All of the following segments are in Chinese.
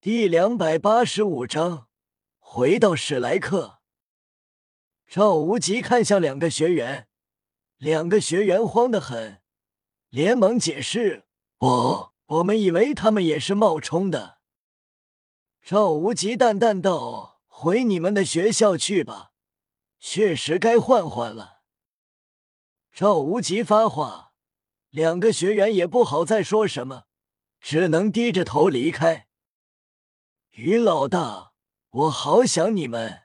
第两百八十五章，回到史莱克。赵无极看向两个学员，两个学员慌得很，连忙解释：“我我们以为他们也是冒充的。”赵无极淡淡道：“回你们的学校去吧，确实该换换了。”赵无极发话，两个学员也不好再说什么，只能低着头离开。于老大，我好想你们。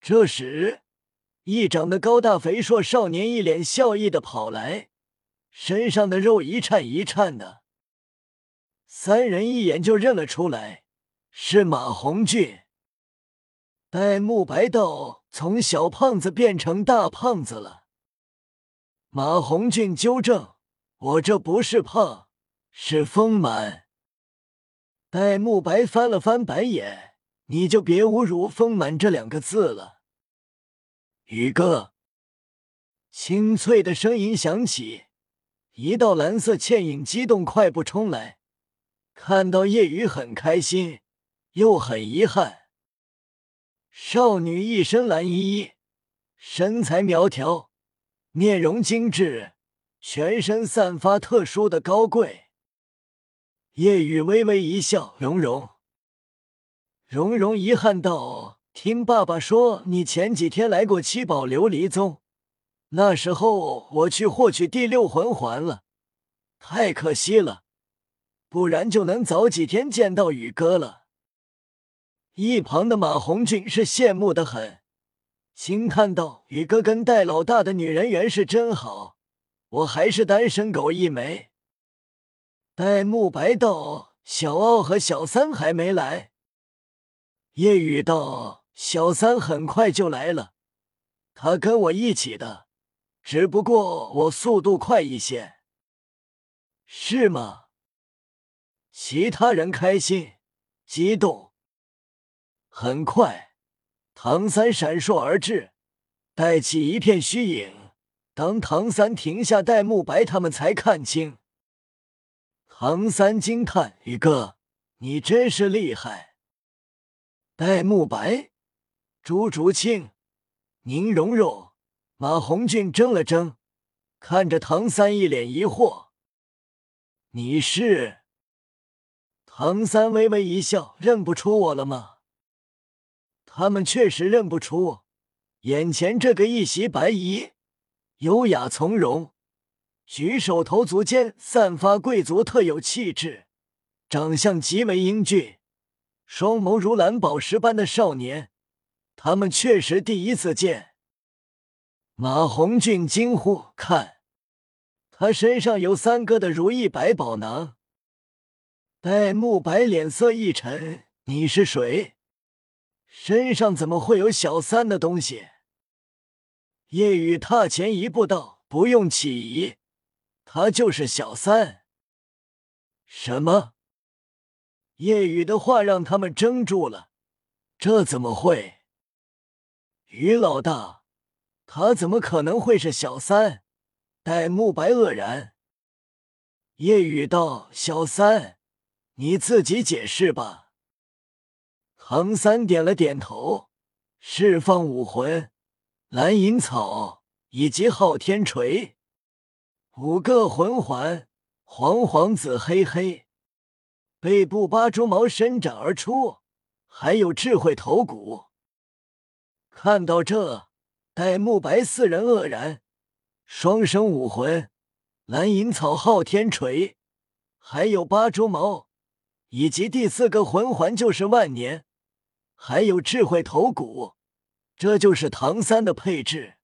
这时，一长得高大肥硕少年一脸笑意的跑来，身上的肉一颤一颤的。三人一眼就认了出来，是马红俊。戴沐白道：“从小胖子变成大胖子了。”马红俊纠正：“我这不是胖，是丰满。”戴沐白翻了翻白眼，你就别侮辱“丰满”这两个字了。宇哥，清脆的声音响起，一道蓝色倩影激动快步冲来，看到夜雨很开心，又很遗憾。少女一身蓝衣，身材苗条，面容精致，全身散发特殊的高贵。叶雨微微一笑，蓉蓉，蓉蓉遗憾道：“听爸爸说，你前几天来过七宝琉璃宗，那时候我去获取第六魂环了，太可惜了，不然就能早几天见到宇哥了。”一旁的马红俊是羡慕的很，惊叹道：“宇哥跟戴老大的女人缘是真好，我还是单身狗一枚。”戴沐白道：“小奥和小三还没来。”夜雨道：“小三很快就来了，他跟我一起的，只不过我速度快一些。”是吗？其他人开心、激动。很快，唐三闪烁而至，带起一片虚影。当唐三停下，戴沐白他们才看清。唐三惊叹：“宇哥，你真是厉害！”戴沐白、朱竹清、宁荣荣、马红俊怔了怔，看着唐三，一脸疑惑：“你是？”唐三微微一笑：“认不出我了吗？”他们确实认不出，眼前这个一袭白衣，优雅从容。举手投足间散发贵族特有气质，长相极为英俊，双眸如蓝宝石般的少年，他们确实第一次见。马红俊惊呼：“看，他身上有三哥的如意百宝囊。”戴沐白脸色一沉：“你是谁？身上怎么会有小三的东西？”夜雨踏前一步道：“不用起疑。”他就是小三。什么？夜雨的话让他们怔住了。这怎么会？于老大，他怎么可能会是小三？戴沐白愕然。夜雨道：“小三，你自己解释吧。”唐三点了点头，释放武魂、蓝银草以及昊天锤。五个魂环，黄黄紫黑黑，背部八蛛毛伸展而出，还有智慧头骨。看到这，戴沐白四人愕然。双生武魂，蓝银草、昊天锤，还有八蛛毛，以及第四个魂环就是万年，还有智慧头骨，这就是唐三的配置。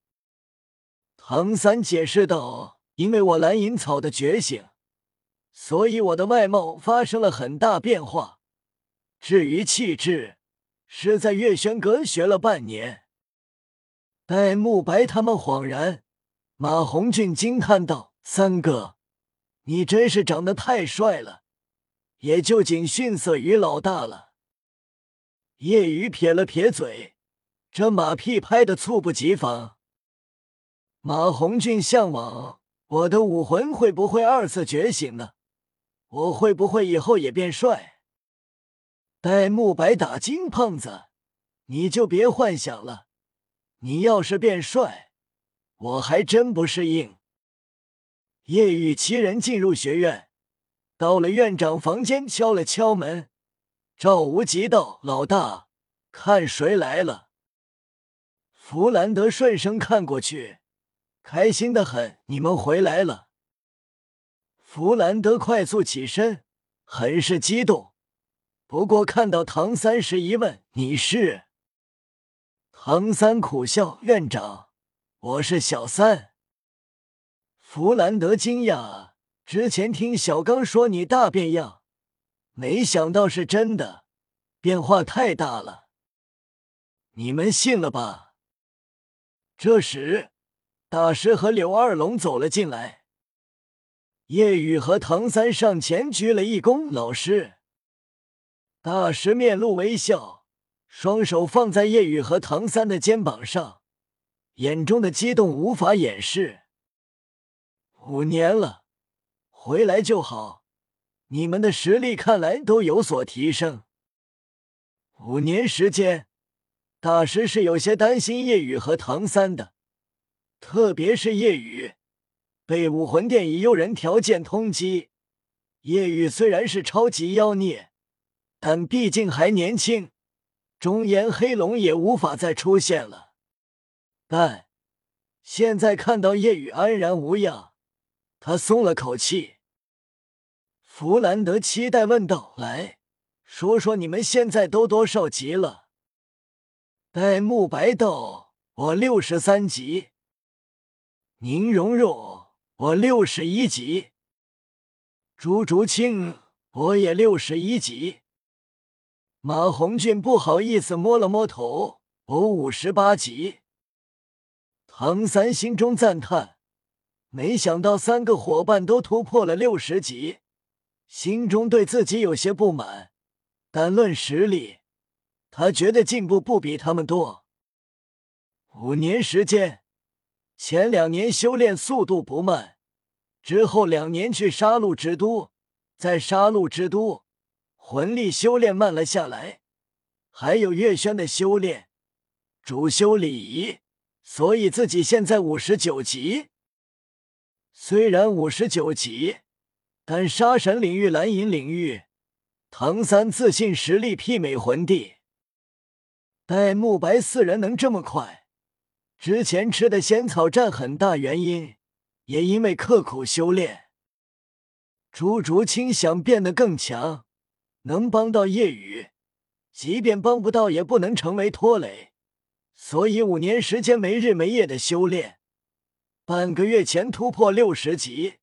唐三解释道。因为我蓝银草的觉醒，所以我的外貌发生了很大变化。至于气质，是在月轩阁学了半年。戴沐白他们恍然，马红俊惊叹道：“三哥，你真是长得太帅了，也就仅逊色于老大了。”叶雨撇了撇嘴，这马屁拍的猝不及防。马红俊向往。我的武魂会不会二次觉醒呢？我会不会以后也变帅？戴沐白打金胖子，你就别幻想了。你要是变帅，我还真不适应。夜雨七人进入学院，到了院长房间，敲了敲门。赵无极道：“老大，看谁来了。”弗兰德顺声看过去，开心的很：“你们回来了。”弗兰德快速起身，很是激动。不过看到唐三时，一问：“你是？”唐三苦笑：“院长，我是小三。”弗兰德惊讶：“之前听小刚说你大变样，没想到是真的，变化太大了。你们信了吧？”这时，大师和柳二龙走了进来，叶雨和唐三上前鞠了一躬：“老师。”大师面露微笑，双手放在叶雨和唐三的肩膀上，眼中的激动无法掩饰。五年了，回来就好，你们的实力看来都有所提升。五年时间，大师是有些担心叶雨和唐三的，特别是叶雨被武魂殿以诱人条件通缉。叶雨虽然是超级妖孽。但毕竟还年轻，中炎黑龙也无法再出现了。但现在看到叶雨安然无恙，他松了口气。弗兰德期待问道：“来说说你们现在都多少级了？”戴沐白道：“我六十三级。”宁荣荣：“我六十一级。”朱竹清：“我也六十一级。”马红俊不好意思摸了摸头，我五十八级。唐三心中赞叹，没想到三个伙伴都突破了六十级，心中对自己有些不满，但论实力，他觉得进步不比他们多。五年时间，前两年修炼速度不慢，之后两年去杀戮之都，在杀戮之都。魂力修炼慢了下来，还有月轩的修炼，主修礼仪，所以自己现在五十九级。虽然五十九级，但杀神领域、蓝银领域，唐三自信实力媲美魂帝。戴沐白四人能这么快，之前吃的仙草占很大原因，也因为刻苦修炼。朱竹清想变得更强。能帮到夜雨，即便帮不到，也不能成为拖累。所以五年时间没日没夜的修炼，半个月前突破六十级。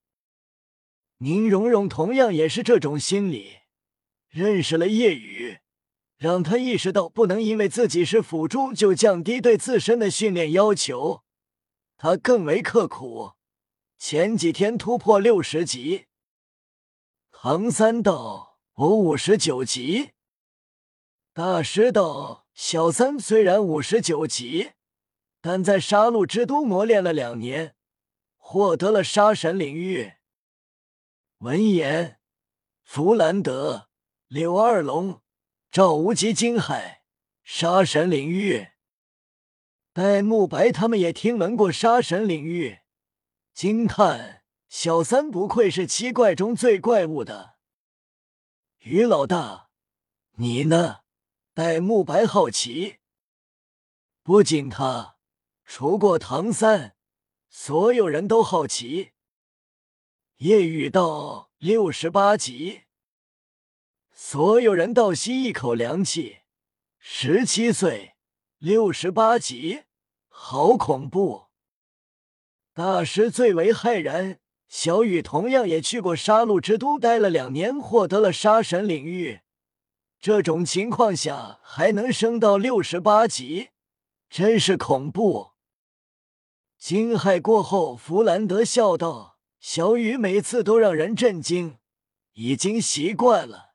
宁荣荣同样也是这种心理，认识了夜雨，让他意识到不能因为自己是辅助就降低对自身的训练要求。他更为刻苦，前几天突破六十级。唐三道。我五十九级，大师道：“小三虽然五十九级，但在杀戮之都磨练了两年，获得了杀神领域。”闻言，弗兰德、柳二龙、赵无极惊骇：“杀神领域！”戴沐白他们也听闻过杀神领域，惊叹：“小三不愧是七怪中最怪物的。”于老大，你呢？戴沐白好奇。不仅他，除过唐三，所有人都好奇。叶雨道六十八级，所有人倒吸一口凉气。十七岁，六十八级，好恐怖！大师最为骇然。小雨同样也去过杀戮之都待了两年，获得了杀神领域。这种情况下还能升到六十八级，真是恐怖！惊骇过后，弗兰德笑道：“小雨每次都让人震惊，已经习惯了。”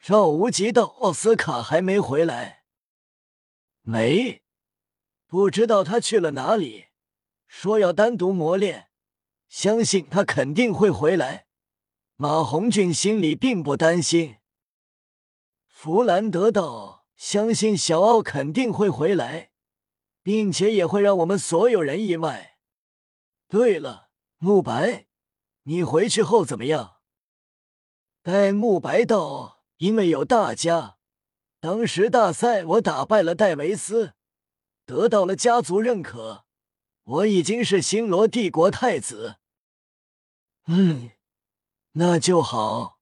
赵无极道：“奥斯卡还没回来？”“没，不知道他去了哪里。”说要单独磨练。相信他肯定会回来。马红俊心里并不担心。弗兰德道：“相信小奥肯定会回来，并且也会让我们所有人意外。对了，慕白，你回去后怎么样？”戴沐白道：“因为有大家，当时大赛我打败了戴维斯，得到了家族认可，我已经是星罗帝国太子。”嗯，那就好。